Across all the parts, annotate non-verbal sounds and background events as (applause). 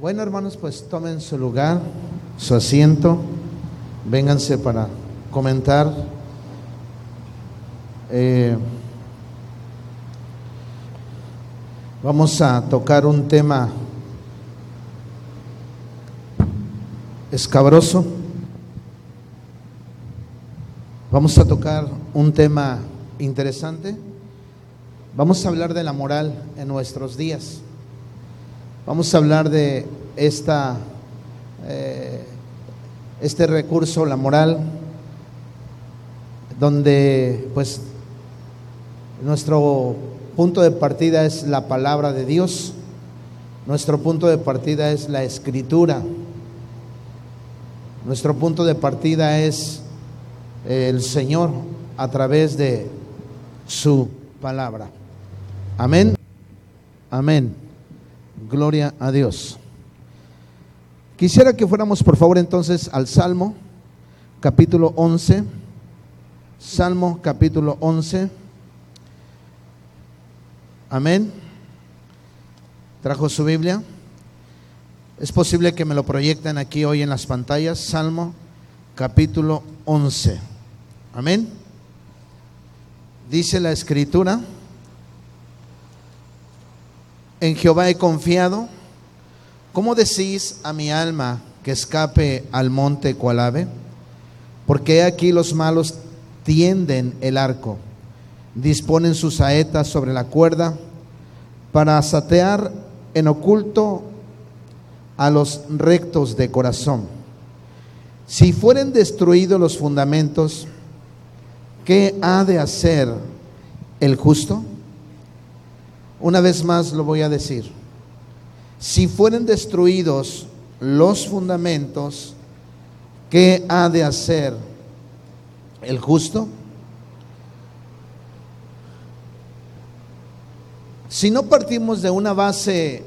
Bueno, hermanos, pues tomen su lugar, su asiento, vénganse para comentar. Eh, vamos a tocar un tema escabroso. Vamos a tocar un tema interesante. Vamos a hablar de la moral en nuestros días. Vamos a hablar de esta, eh, este recurso, la moral, donde pues nuestro punto de partida es la palabra de Dios, nuestro punto de partida es la escritura, nuestro punto de partida es el Señor a través de su palabra. Amén. Amén. Gloria a Dios. Quisiera que fuéramos por favor entonces al Salmo, capítulo 11. Salmo, capítulo 11. Amén. ¿Trajo su Biblia? Es posible que me lo proyecten aquí hoy en las pantallas. Salmo, capítulo 11. Amén. Dice la escritura. En Jehová he confiado. ¿Cómo decís a mi alma que escape al monte cual ave? Porque aquí los malos tienden el arco, disponen sus saetas sobre la cuerda para satear en oculto a los rectos de corazón. Si fueren destruidos los fundamentos, ¿qué ha de hacer el justo? Una vez más lo voy a decir. Si fueren destruidos los fundamentos, ¿qué ha de hacer el justo? Si no partimos de una base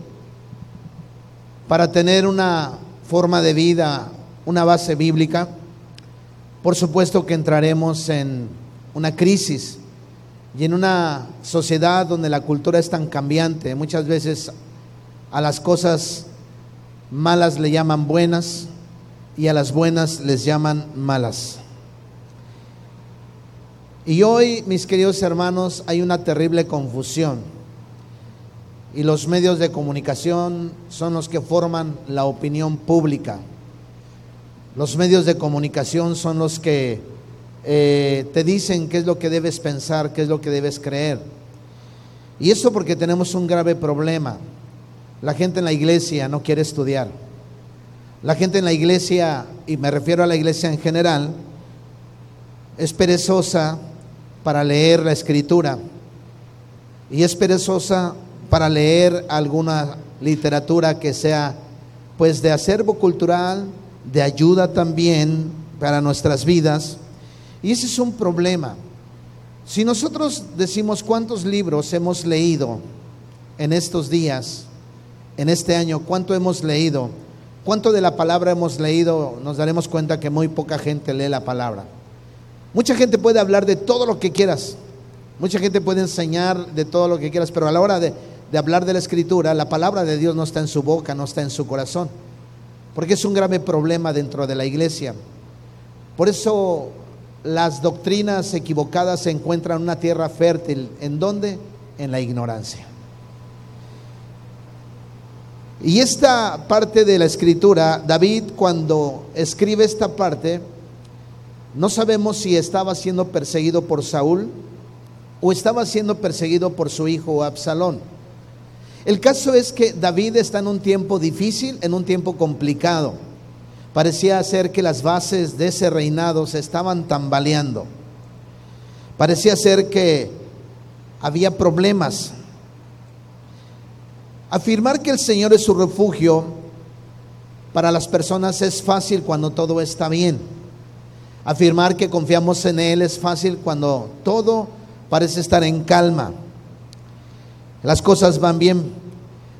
para tener una forma de vida, una base bíblica, por supuesto que entraremos en una crisis y en una sociedad donde la cultura es tan cambiante, muchas veces a las cosas malas le llaman buenas y a las buenas les llaman malas. Y hoy, mis queridos hermanos, hay una terrible confusión. Y los medios de comunicación son los que forman la opinión pública. Los medios de comunicación son los que eh, te dicen qué es lo que debes pensar, qué es lo que debes creer. Y eso porque tenemos un grave problema. La gente en la iglesia no quiere estudiar. La gente en la iglesia, y me refiero a la iglesia en general, es perezosa para leer la escritura y es perezosa para leer alguna literatura que sea pues de acervo cultural, de ayuda también para nuestras vidas y ese es un problema. Si nosotros decimos cuántos libros hemos leído en estos días, en este año, cuánto hemos leído, cuánto de la palabra hemos leído, nos daremos cuenta que muy poca gente lee la palabra. Mucha gente puede hablar de todo lo que quieras, mucha gente puede enseñar de todo lo que quieras, pero a la hora de, de hablar de la escritura, la palabra de Dios no está en su boca, no está en su corazón, porque es un grave problema dentro de la iglesia. Por eso las doctrinas equivocadas se encuentran en una tierra fértil. ¿En dónde? En la ignorancia. Y esta parte de la escritura, David cuando escribe esta parte, no sabemos si estaba siendo perseguido por Saúl o estaba siendo perseguido por su hijo Absalón. El caso es que David está en un tiempo difícil, en un tiempo complicado. Parecía ser que las bases de ese reinado se estaban tambaleando. Parecía ser que había problemas. Afirmar que el Señor es su refugio para las personas es fácil cuando todo está bien. Afirmar que confiamos en Él es fácil cuando todo parece estar en calma. Las cosas van bien.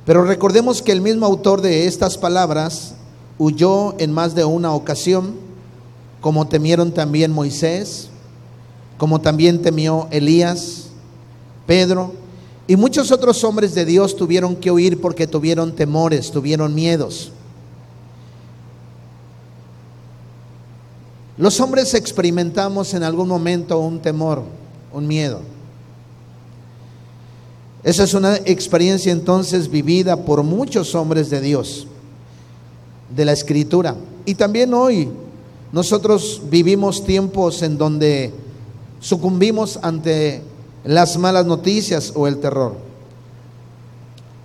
Pero recordemos que el mismo autor de estas palabras huyó en más de una ocasión, como temieron también Moisés, como también temió Elías, Pedro, Y muchos otros hombres de Dios tuvieron que huir porque tuvieron temores, tuvieron miedos. Los hombres experimentamos en algún momento un temor, un miedo. Esa es una experiencia entonces vivida por muchos hombres de Dios, de la escritura. Y también hoy nosotros vivimos tiempos en donde sucumbimos ante las malas noticias o el terror.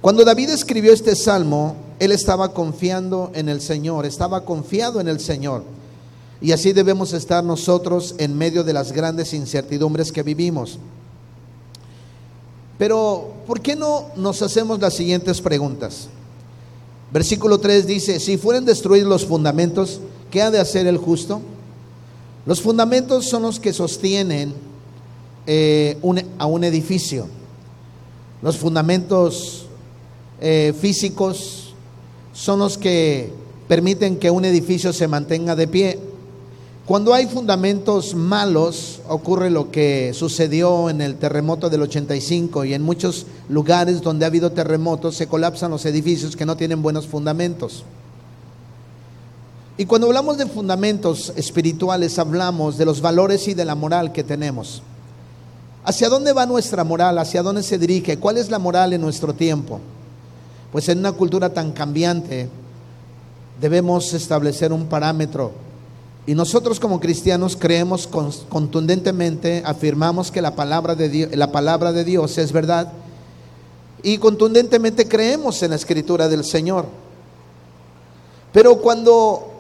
Cuando David escribió este salmo, él estaba confiando en el Señor, estaba confiado en el Señor. Y así debemos estar nosotros en medio de las grandes incertidumbres que vivimos. Pero, ¿por qué no nos hacemos las siguientes preguntas? Versículo 3 dice, si fueren destruidos los fundamentos, ¿qué ha de hacer el justo? Los fundamentos son los que sostienen eh, a un edificio. Los fundamentos eh, físicos son los que permiten que un edificio se mantenga de pie. Cuando hay fundamentos malos, ocurre lo que sucedió en el terremoto del 85 y en muchos lugares donde ha habido terremotos se colapsan los edificios que no tienen buenos fundamentos. Y cuando hablamos de fundamentos espirituales, hablamos de los valores y de la moral que tenemos. ¿Hacia dónde va nuestra moral? ¿Hacia dónde se dirige? ¿Cuál es la moral en nuestro tiempo? Pues en una cultura tan cambiante debemos establecer un parámetro. Y nosotros como cristianos creemos contundentemente, afirmamos que la palabra, de Dios, la palabra de Dios es verdad y contundentemente creemos en la escritura del Señor. Pero cuando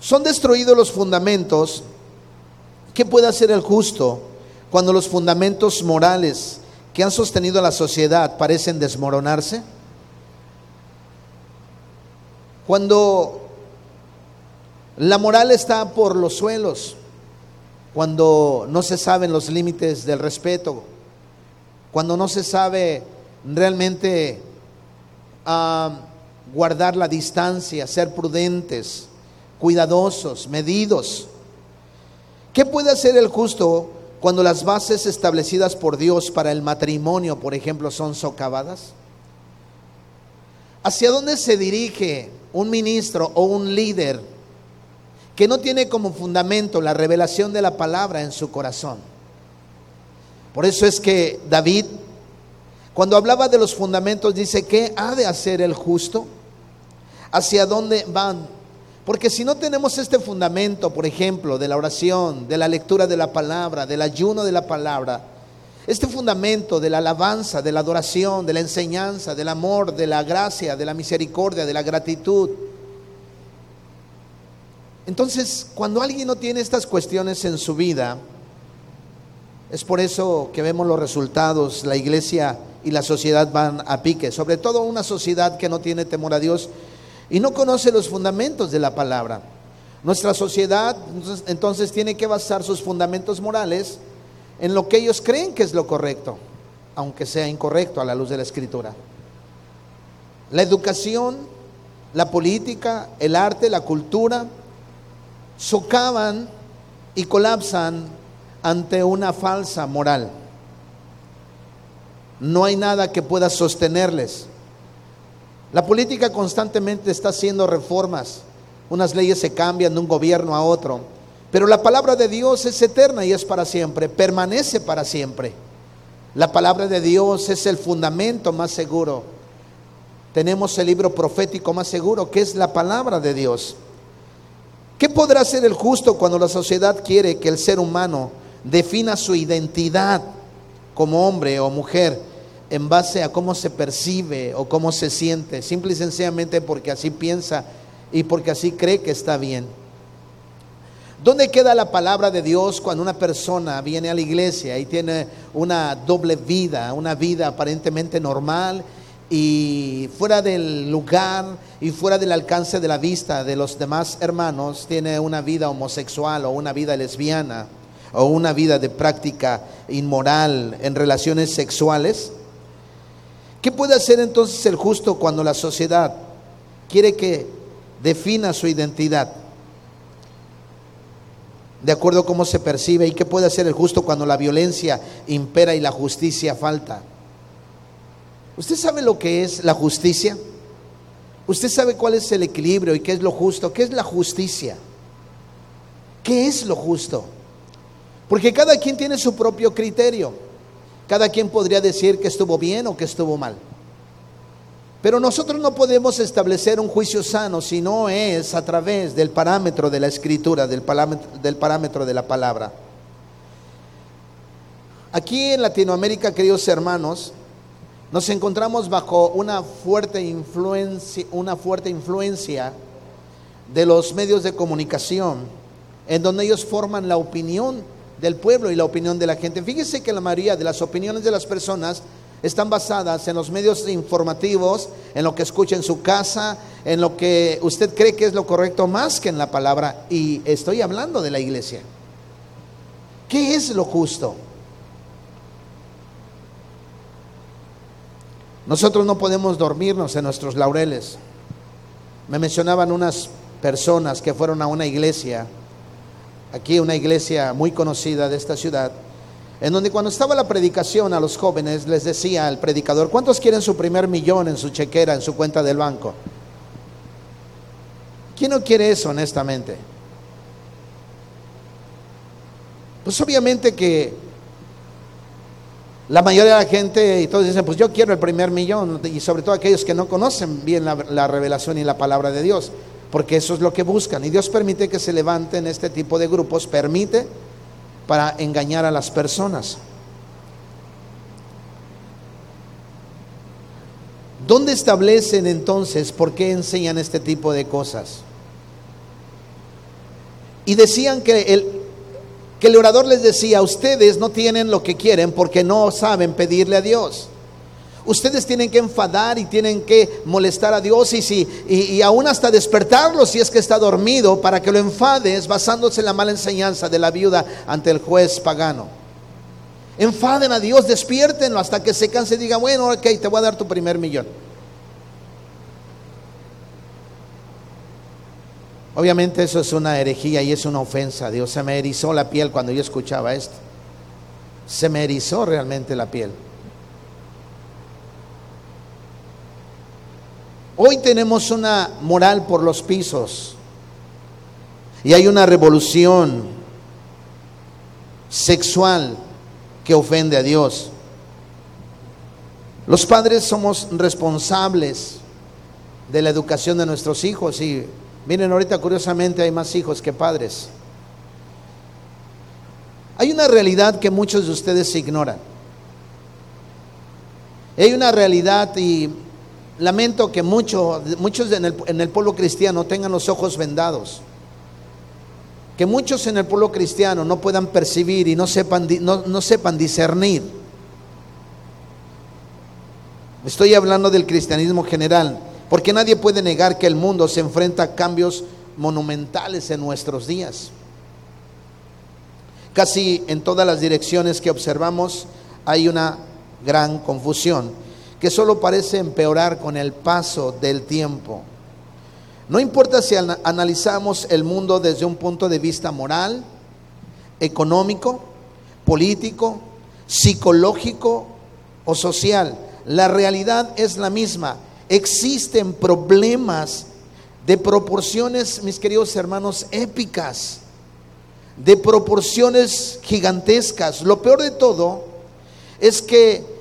son destruidos los fundamentos, ¿qué puede hacer el justo? cuando los fundamentos morales que han sostenido a la sociedad parecen desmoronarse? Cuando la moral está por los suelos, cuando no se saben los límites del respeto, cuando no se sabe realmente ah, guardar la distancia, ser prudentes, cuidadosos, medidos. ¿Qué puede hacer el justo cuando las bases establecidas por Dios para el matrimonio, por ejemplo, son socavadas? ¿Hacia dónde se dirige un ministro o un líder que no tiene como fundamento la revelación de la palabra en su corazón? Por eso es que David, cuando hablaba de los fundamentos, dice, ¿qué ha de hacer el justo? ¿Hacia dónde van porque si no tenemos este fundamento, por ejemplo, de la oración, de la lectura de la palabra, del ayuno de la palabra, este fundamento de la alabanza, de la adoración, de la enseñanza, del amor, de la gracia, de la misericordia, de la gratitud. Entonces, cuando alguien no tiene estas cuestiones en su vida, es por eso que vemos los resultados, la iglesia y la sociedad van a pique, sobre todo una sociedad que no tiene temor a Dios y no conoce los fundamentos de la palabra. Nuestra sociedad entonces tiene que basar sus fundamentos morales en lo que ellos creen que es lo correcto, aunque sea incorrecto a la luz de la escritura. La educación, la política, el arte, la cultura, socavan y colapsan ante una falsa moral. No hay nada que pueda sostenerles. La política constantemente está haciendo reformas. Unas leyes se cambian de un gobierno a otro. Pero la palabra de Dios es eterna y es para siempre, permanece para siempre. La palabra de Dios es el fundamento más seguro. Tenemos el libro profético más seguro, que es la palabra de Dios. ¿Qué podrá hacer el justo cuando la sociedad quiere que el ser humano defina su identidad como hombre o mujer en base a cómo se percibe o cómo se siente, simple y sencillamente porque así piensa y porque así cree que está bien. ¿Dónde queda la palabra de Dios cuando una persona viene a la iglesia y tiene una doble vida, una vida aparentemente normal y fuera del lugar y fuera del alcance de la vista de los demás hermanos, tiene una vida homosexual o una vida lesbiana o una vida de práctica inmoral en relaciones sexuales? ¿Qué puede hacer entonces el justo cuando la sociedad quiere que defina su identidad? De acuerdo a cómo se percibe. ¿Y qué puede hacer el justo cuando la violencia impera y la justicia falta? ¿Usted sabe lo que es la justicia? ¿Usted sabe cuál es el equilibrio y qué es lo justo? ¿Qué es la justicia? ¿Qué es lo justo? Porque cada quien tiene su propio criterio. Cada quien podría decir que estuvo bien o que estuvo mal. Pero nosotros no podemos establecer un juicio sano si no es a través del parámetro de la escritura, del parámetro, de la palabra. Aquí en Latinoamérica, queridos hermanos, nos encontramos bajo una fuerte influencia, una fuerte influencia de los medios de comunicación, en donde ellos forman la opinión del pueblo y la opinión de la gente. Fíjese que la mayoría de las opiniones de las personas están basadas en los medios informativos, en lo que escucha en su casa, en lo que usted cree que es lo correcto más que en la palabra. Y estoy hablando de la iglesia. ¿Qué es lo justo? Nosotros no podemos dormirnos en nuestros laureles. Me mencionaban unas personas que fueron a una iglesia, aquí una iglesia muy conocida de esta ciudad, en donde cuando estaba la predicación a los jóvenes les decía al predicador, ¿cuántos quieren su primer millón en su chequera, en su cuenta del banco? ¿Quién no quiere eso honestamente? Pues obviamente que la mayoría de la gente y todos dicen, pues yo quiero el primer millón, y sobre todo aquellos que no conocen bien la, la, revelación y la palabra de Dios, porque eso es lo que buscan. Y Dios permite que se levanten este tipo de grupos, permite para engañar a las personas. ¿Dónde establecen entonces por qué enseñan este tipo de cosas? Y decían que el, que el orador les decía, ustedes no tienen lo que quieren porque no saben pedirle a Dios. Ustedes tienen que enfadar y tienen que molestar a Dios y, si, y, aún hasta despertarlo si es que está dormido para que lo enfades basándose en la mala enseñanza de la viuda ante el juez pagano. Enfaden a Dios, despiértenlo hasta que se canse y diga, bueno, ok, te voy a dar tu primer millón. Obviamente eso es una herejía y es una ofensa. Dios se me erizó la piel cuando yo escuchaba esto. Se me erizó realmente la piel. Hoy tenemos una moral por los pisos y hay una revolución sexual que ofende a Dios. Los padres somos responsables de la educación de nuestros hijos y miren ahorita curiosamente hay más hijos que padres. Hay una realidad que muchos de ustedes ignoran. Hay una realidad y lamento que mucho, muchos en el, en el, pueblo cristiano tengan los ojos vendados. Que muchos en el pueblo cristiano no puedan percibir y no sepan, no, no sepan discernir. Estoy hablando del cristianismo general, porque nadie puede negar que el mundo se enfrenta a cambios monumentales en nuestros días. Casi en todas las direcciones que observamos hay una gran confusión que solo parece empeorar con el paso del tiempo. No importa si analizamos el mundo desde un punto de vista moral, económico, político, psicológico o social, la realidad es la misma. Existen problemas de proporciones, mis queridos hermanos, épicas, de proporciones gigantescas. Lo peor de todo es que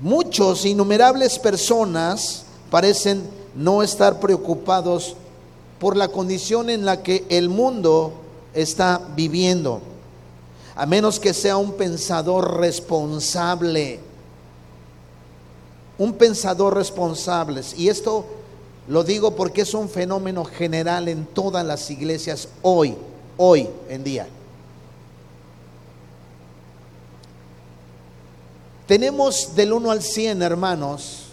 Muchos, innumerables personas parecen no estar preocupados por la condición en la que el mundo está viviendo, a menos que sea un pensador responsable. Un pensador responsable. Y esto lo digo porque es un fenómeno general en todas las iglesias hoy, hoy en día. Tenemos del 1 al 100, hermanos,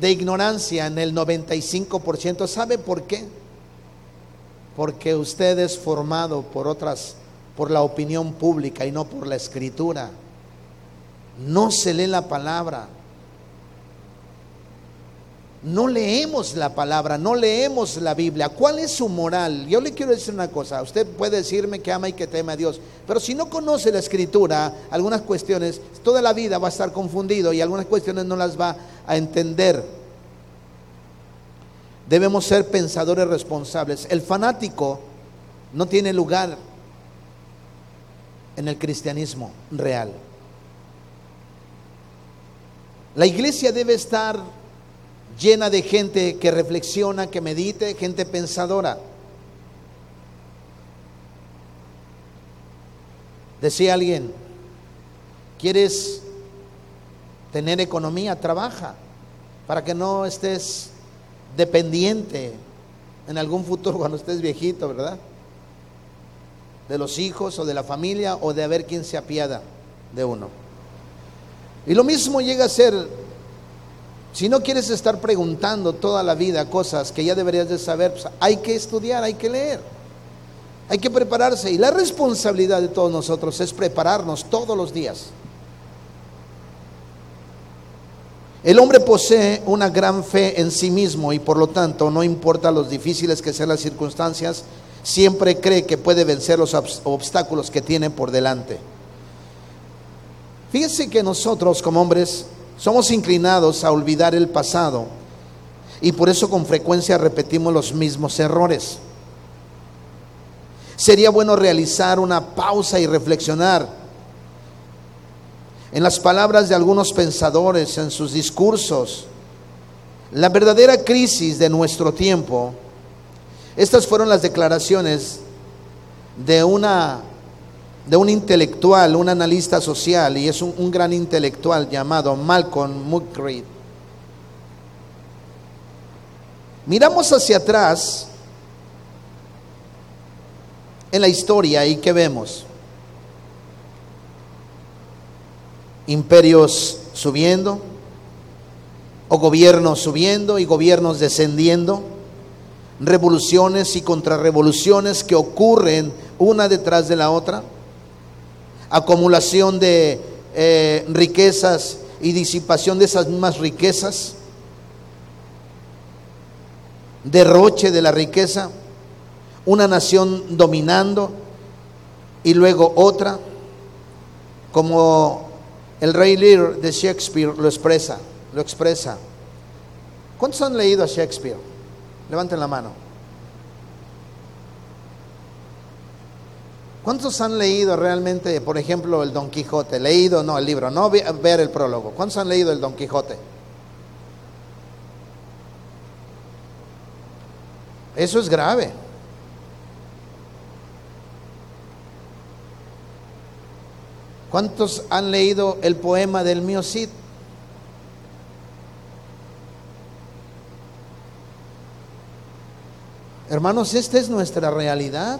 de ignorancia en el 95%. ¿Sabe por qué? Porque usted es formado por otras, por la opinión pública y no por la escritura. No se lee la palabra. no leemos la palabra, no leemos la Biblia. ¿Cuál es su moral? Yo le quiero decir una cosa, usted puede decirme que ama y que teme a Dios, pero si no conoce la escritura, algunas cuestiones, toda la vida va a estar confundido y algunas cuestiones no las va a entender. Debemos ser pensadores responsables. El fanático no tiene lugar en el cristianismo real. La iglesia debe estar llena de gente que reflexiona, que medite, gente pensadora. Decía alguien, ¿quieres tener economía? Trabaja para que no estés dependiente en algún futuro (laughs) cuando estés viejito, ¿verdad? De los hijos o de la familia o de ver quién se apiada de uno. Y lo mismo llega a ser si no quieres estar preguntando toda la vida cosas que ya deberías de saber, pues hay que estudiar, hay que leer, hay que prepararse. Y la responsabilidad de todos nosotros es prepararnos todos los días. El hombre posee una gran fe en sí mismo y por lo tanto, no importa los difíciles que sean las circunstancias, siempre cree que puede vencer los obstáculos que tiene por delante. Fíjense que nosotros como hombres somos inclinados a olvidar el pasado y por eso con frecuencia repetimos los mismos errores. Sería bueno realizar una pausa y reflexionar en las palabras de algunos pensadores, en sus discursos. La verdadera crisis de nuestro tiempo, estas fueron las declaraciones de una de un intelectual, un analista social, y es un, gran intelectual llamado Malcolm Muggeridge. Miramos hacia atrás en la historia y ¿qué vemos? Imperios subiendo, o gobiernos subiendo y gobiernos descendiendo, revoluciones y contrarrevoluciones que ocurren una detrás de la otra acumulación de eh, riquezas y disipación de esas mismas riquezas, derroche de la riqueza, una nación dominando y luego otra, como el rey Lear de Shakespeare lo expresa, lo expresa. ¿Cuántos han leído a Shakespeare? Levanten la mano. ¿Cuántos han leído realmente, por ejemplo, el Don Quijote? Leído, no, el libro, no ver el prólogo. ¿Cuántos han leído el Don Quijote? Eso es grave. ¿Cuántos han leído el poema del mío Cid? Hermanos, esta es nuestra realidad.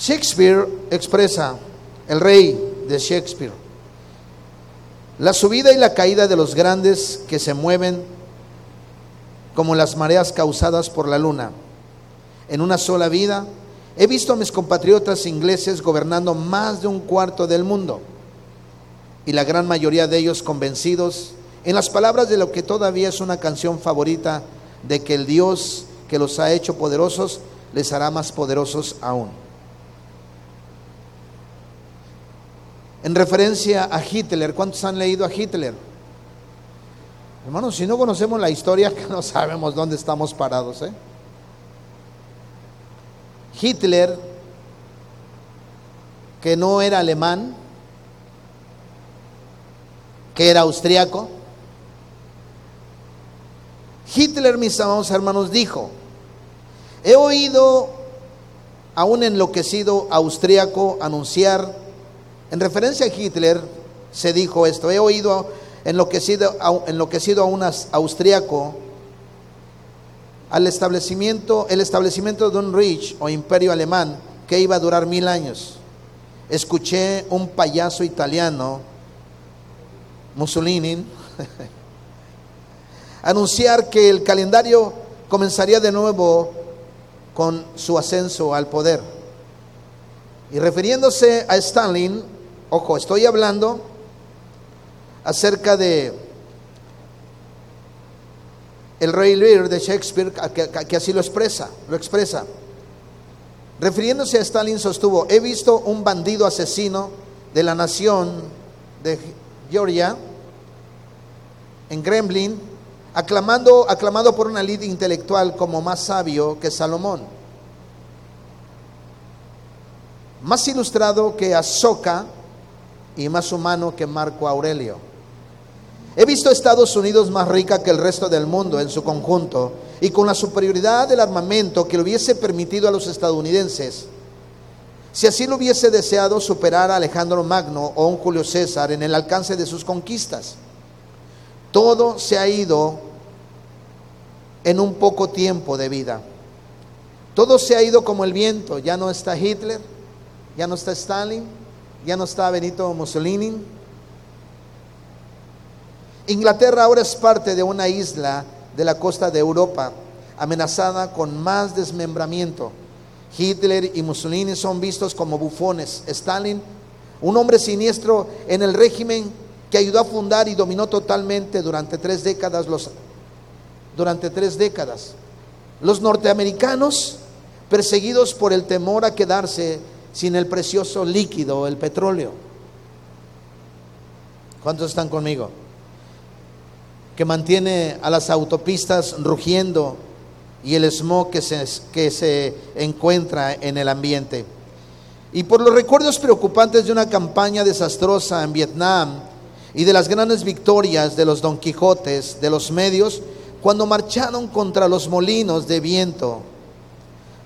Shakespeare expresa, el rey de Shakespeare, la subida y la caída de los grandes que se mueven como las mareas causadas por la luna. En una sola vida he visto a mis compatriotas ingleses gobernando más de un cuarto del mundo y la gran mayoría de ellos convencidos en las palabras de lo que todavía es una canción favorita de que el Dios que los ha hecho poderosos les hará más poderosos aún. En referencia a Hitler. ¿Cuántos han leído a Hitler? Hermanos, si no conocemos la historia, (laughs) no sabemos dónde estamos parados. ¿eh? Hitler, que no era alemán, que era austriaco. Hitler, mis amados hermanos, dijo, he oído a un enloquecido austriaco anunciar en referencia a Hitler se dijo esto, he oído enloquecido, enloquecido a un austriaco al establecimiento, el establecimiento de un Reich o imperio alemán que iba a durar mil años. Escuché un payaso italiano, Mussolini, (laughs) anunciar que el calendario comenzaría de nuevo con su ascenso al poder. Y refiriéndose a Stalin, Ojo, estoy hablando acerca de el rey Lear de Shakespeare, que, así lo expresa, lo expresa. Refiriéndose a Stalin sostuvo, he visto un bandido asesino de la nación de Georgia, en Gremlin, aclamando, aclamado por una lid intelectual como más sabio que Salomón, más ilustrado que Azoka y más humano que Marco Aurelio. He visto Estados Unidos más rica que el resto del mundo en su conjunto y con la superioridad del armamento que le hubiese permitido a los estadounidenses, si así lo hubiese deseado, superar a Alejandro Magno o un Julio César en el alcance de sus conquistas. Todo se ha ido en un poco tiempo de vida. Todo se ha ido como el viento. Ya no está Hitler, ya no está Stalin, ya no está Benito Mussolini. Inglaterra ahora es parte de una isla de la costa de Europa amenazada con más desmembramiento. Hitler y Mussolini son vistos como bufones. Stalin, un hombre siniestro en el régimen que ayudó a fundar y dominó totalmente durante tres décadas los durante tres décadas. Los norteamericanos perseguidos por el temor a quedarse sin el precioso líquido, el petróleo. ¿Cuántos están conmigo? Que mantiene a las autopistas rugiendo y el smog que se, que se encuentra en el ambiente. Y por los recuerdos preocupantes de una campaña desastrosa en Vietnam y de las grandes victorias de los Don Quijotes, de los medios, cuando marcharon contra los molinos de viento,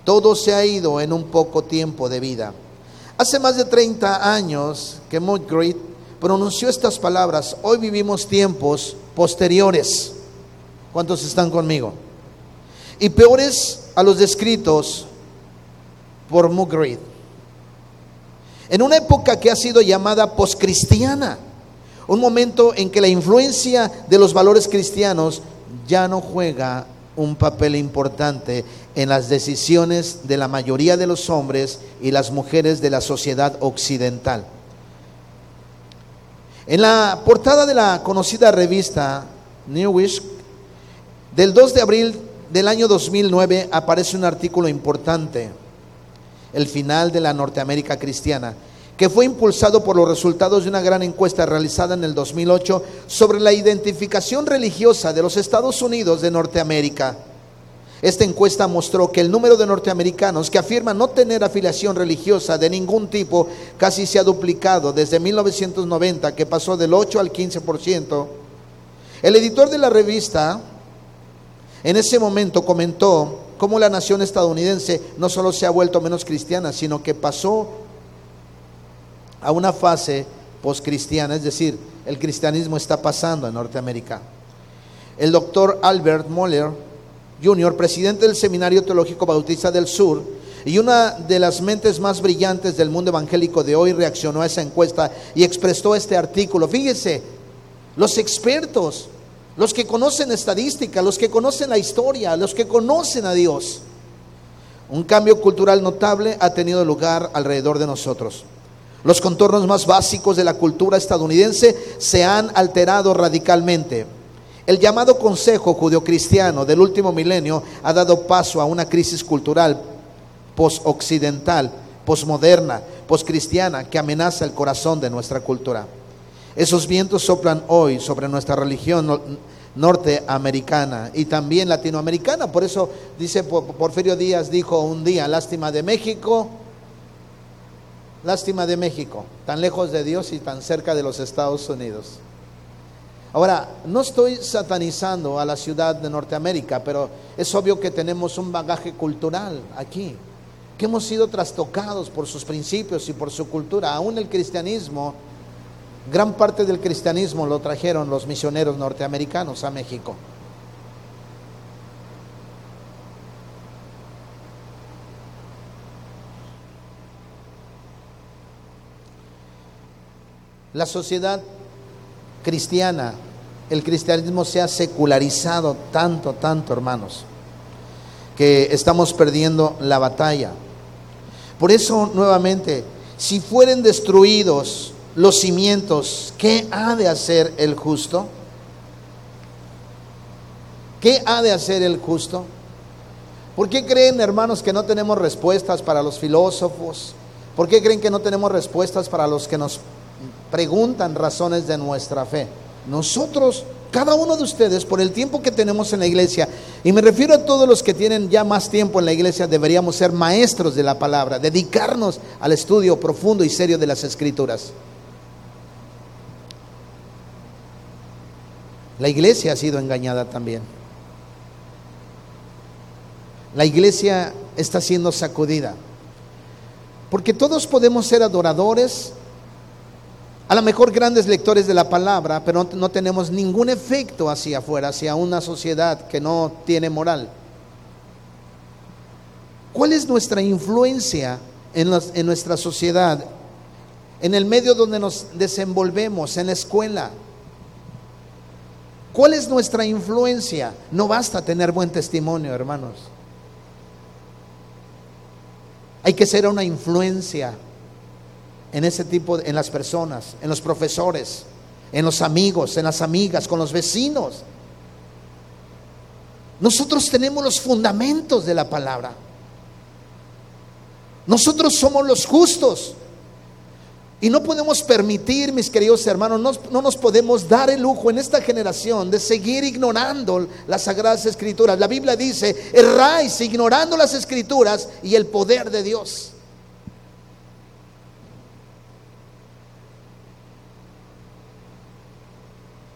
todo se ha ido en un poco tiempo de vida. Hace más de 30 años que Mudgrid pronunció estas palabras, hoy vivimos tiempos posteriores. ¿Cuántos están conmigo? Y peores a los descritos por Mugrid. En una época que ha sido llamada poscristiana, un momento en que la influencia de los valores cristianos ya no juega un papel importante en las decisiones de la mayoría de los hombres y las mujeres de la sociedad occidental. En la portada de la conocida revista Newish del 2 de abril del año 2009 aparece un artículo importante, el final de la Norteamérica cristiana, que fue impulsado por los resultados de una gran encuesta realizada en el 2008 sobre la identificación religiosa de los Estados Unidos de Norteamérica. Esta encuesta mostró que el número de norteamericanos que afirman no tener afiliación religiosa de ningún tipo casi se ha duplicado desde 1990, que pasó del 8 al 15%. El editor de la revista en ese momento comentó cómo la nación estadounidense no solo se ha vuelto menos cristiana, sino que pasó a una fase postcristiana, es decir, el cristianismo está pasando en Norteamérica. El doctor Albert Moller Jr., presidente del Seminario Teológico Bautista del Sur, y una de las mentes más brillantes del mundo evangélico de hoy reaccionó a esa encuesta y expresó este artículo. Fíjese, los expertos, los que conocen estadística, los que conocen la historia, los que conocen a Dios, un cambio cultural notable ha tenido lugar alrededor de nosotros. Los contornos más básicos de la cultura estadounidense se han alterado radicalmente. El llamado Consejo Judeocristiano del último milenio ha dado paso a una crisis cultural post-occidental, postmoderna, postcristiana que amenaza el corazón de nuestra cultura. Esos vientos soplan hoy sobre nuestra religión norteamericana y también latinoamericana. Por eso dice Porfirio Díaz dijo un día, lástima de México, Lástima de México, tan lejos de Dios y tan cerca de los Estados Unidos. Ahora, no estoy satanizando a la ciudad de Norteamérica, pero es obvio que tenemos un bagaje cultural aquí, que hemos sido trastocados por sus principios y por su cultura. Aún el cristianismo, gran parte del cristianismo lo trajeron los misioneros norteamericanos a México. La sociedad cristiana, el cristianismo se ha secularizado tanto, tanto, hermanos, que estamos perdiendo la batalla. Por eso, nuevamente, si fueren destruidos los cimientos, ¿qué ha de hacer el justo? ¿Qué ha de hacer el justo? ¿Por qué creen, hermanos, que no tenemos respuestas para los filósofos? ¿Por qué creen que no tenemos respuestas para los que nos preguntan razones de nuestra fe? Nosotros, cada uno de ustedes, por el tiempo que tenemos en la iglesia, y me refiero a todos los que tienen ya más tiempo en la iglesia, deberíamos ser maestros de la palabra, dedicarnos al estudio profundo y serio de las escrituras. La iglesia ha sido engañada también. La iglesia está siendo sacudida. Porque todos podemos ser adoradores, a lo mejor grandes lectores de la palabra, pero no, tenemos ningún efecto hacia afuera, hacia una sociedad que no tiene moral. ¿Cuál es nuestra influencia en, en nuestra sociedad, en el medio donde nos desenvolvemos, en la escuela? ¿Cuál es nuestra influencia? No basta tener buen testimonio, hermanos. Hay que ser una influencia en ese tipo, en las personas, en los profesores, en los amigos, en las amigas, con los vecinos. Nosotros tenemos los fundamentos de la palabra. Nosotros somos los justos. Y no podemos permitir, mis queridos hermanos, no, no, nos podemos dar el lujo en esta generación de seguir ignorando las sagradas escrituras. La Biblia dice, erráis ignorando las escrituras y el poder de Dios.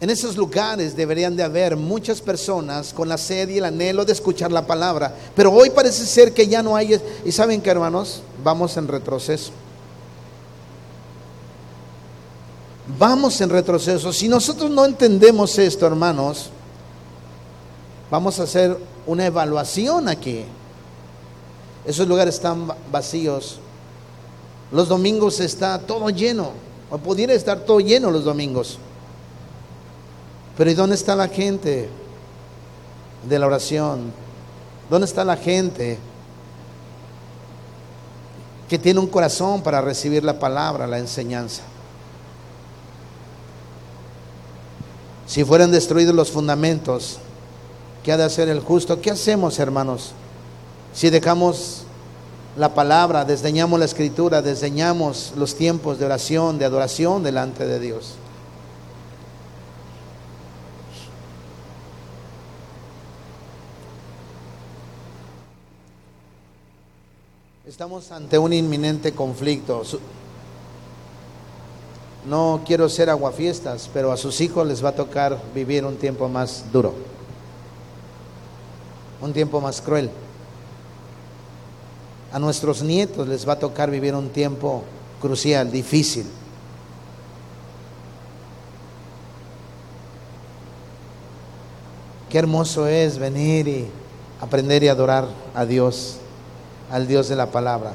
En esos lugares deberían de haber muchas personas con la sed y el anhelo de escuchar la palabra. Pero hoy parece ser que ya no hay... Y saben que hermanos, vamos en retroceso. Vamos en retroceso. Si nosotros no entendemos esto, hermanos, vamos a hacer una evaluación aquí. Esos lugares están vacíos. Los domingos está todo lleno. O pudiera estar todo lleno los domingos. Pero ¿y dónde está la gente de la oración? ¿Dónde está la gente que tiene un corazón para recibir la palabra, la enseñanza? Si fueran destruidos los fundamentos, ¿qué ha de hacer el justo? ¿Qué hacemos, hermanos? Si dejamos la palabra, desdeñamos la escritura, desdeñamos los tiempos de oración, de adoración delante de Dios. Estamos ante un inminente conflicto. No quiero ser aguafiestas, pero a sus hijos les va a tocar vivir un tiempo más duro, un tiempo más cruel. A nuestros nietos les va a tocar vivir un tiempo crucial, difícil. Qué hermoso es venir y aprender y adorar a Dios, al Dios de la palabra.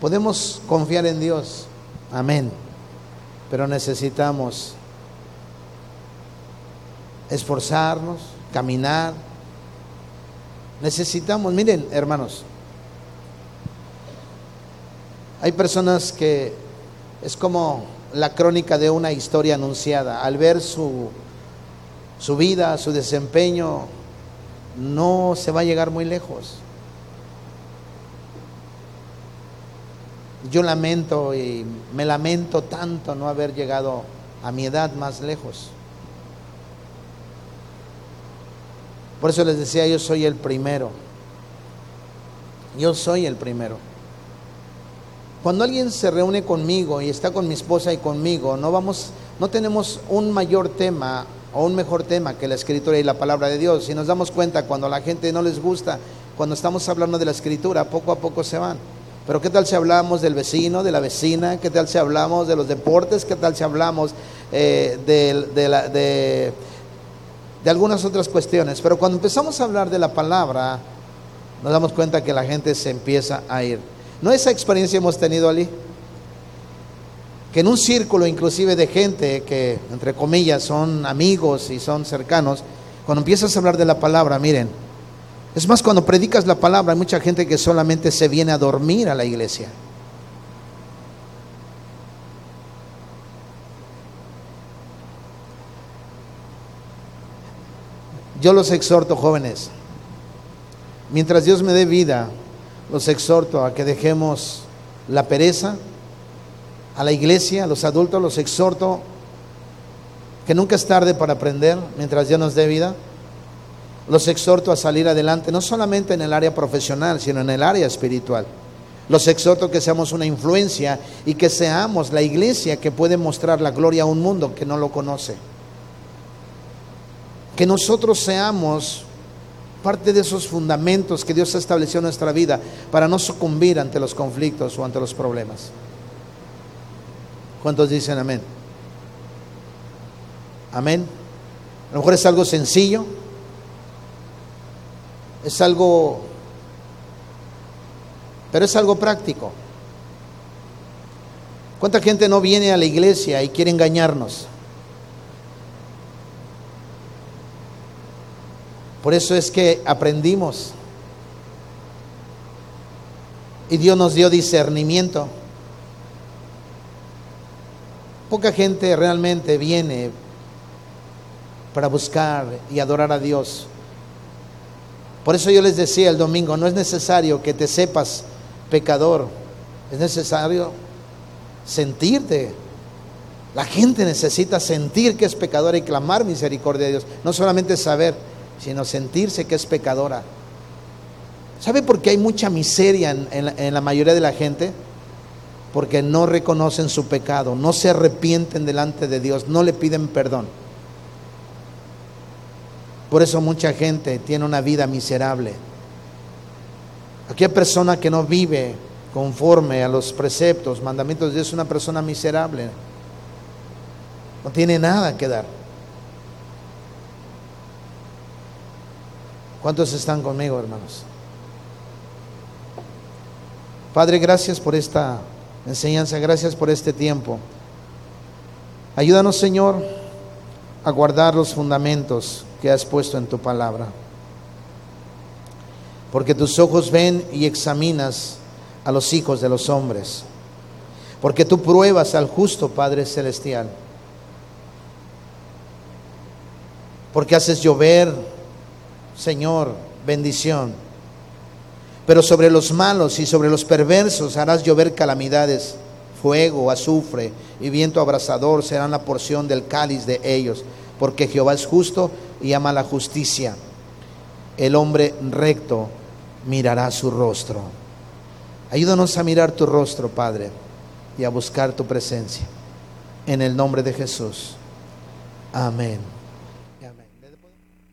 Podemos confiar en Dios Amén. Pero necesitamos esforzarnos, caminar. Necesitamos, miren hermanos, hay personas que es como la crónica de una historia anunciada. Al ver su, su vida, su desempeño, no se va a llegar muy lejos. Yo lamento y me lamento tanto no haber llegado a mi edad más lejos. Por eso les decía, yo soy el primero. Yo soy el primero. Cuando alguien se reúne conmigo y está con mi esposa y conmigo, no vamos, no tenemos un mayor tema o un mejor tema que la escritura y la palabra de Dios. Si nos damos cuenta cuando a la gente no les gusta, cuando estamos hablando de la escritura, poco a poco se van. Pero ¿qué tal si hablamos del vecino, de la vecina? ¿Qué tal si hablamos de los deportes? ¿Qué tal si hablamos eh, de, de, algunas otras cuestiones? Pero cuando empezamos a hablar de la palabra, nos damos cuenta que la gente se empieza a ir. ¿No esa experiencia hemos tenido allí? Que en un círculo inclusive de gente que, entre comillas, son amigos y son cercanos, cuando empiezas a hablar de la palabra, miren, es más, cuando predicas la palabra, hay mucha gente que solamente se viene a dormir a la iglesia. Yo los exhorto, jóvenes, mientras Dios me dé vida, los exhorto a que dejemos la pereza, a la iglesia, a los adultos, los exhorto que nunca es tarde para aprender mientras Dios nos dé vida. Los exhorto a salir adelante, no solamente en el área profesional, sino en el área espiritual. Los exhorto que seamos una influencia y que seamos la iglesia que puede mostrar la gloria a un mundo que no lo conoce. Que nosotros seamos parte de esos fundamentos que Dios ha establecido en nuestra vida para no sucumbir ante los conflictos o ante los problemas. ¿Cuántos dicen amén? Amén. A lo mejor es algo sencillo, es algo, pero es algo práctico. ¿Cuánta gente no viene a la iglesia y quiere engañarnos? Por eso es que aprendimos. Y Dios nos dio discernimiento. Poca gente realmente viene para buscar y adorar a Dios. Por eso yo les decía el domingo, no es necesario que te sepas pecador, es necesario sentirte. La gente necesita sentir que es pecadora y clamar misericordia de Dios, no solamente saber, sino sentirse que es pecadora. ¿Sabe por qué hay mucha miseria en, en la mayoría de la gente? Porque no reconocen su pecado, no se arrepienten delante de Dios, no le piden perdón. Por eso mucha gente tiene una vida miserable. Aquella persona que no vive conforme a los preceptos, mandamientos de Dios es una persona miserable. No tiene nada que dar. ¿Cuántos están conmigo, hermanos? Padre, gracias por esta enseñanza, gracias por este tiempo. Ayúdanos, Señor, a guardar los fundamentos que has puesto en tu palabra. Porque tus ojos ven y examinas a los hijos de los hombres. Porque tú pruebas al justo Padre Celestial. Porque haces llover, Señor, bendición. Pero sobre los malos y sobre los perversos harás llover calamidades. Fuego, azufre y viento abrasador serán la porción del cáliz de ellos. Porque Jehová es justo y ama la justicia. El hombre recto mirará su rostro. Ayúdanos a mirar tu rostro, Padre, y a buscar tu presencia. En el nombre de Jesús. Amén.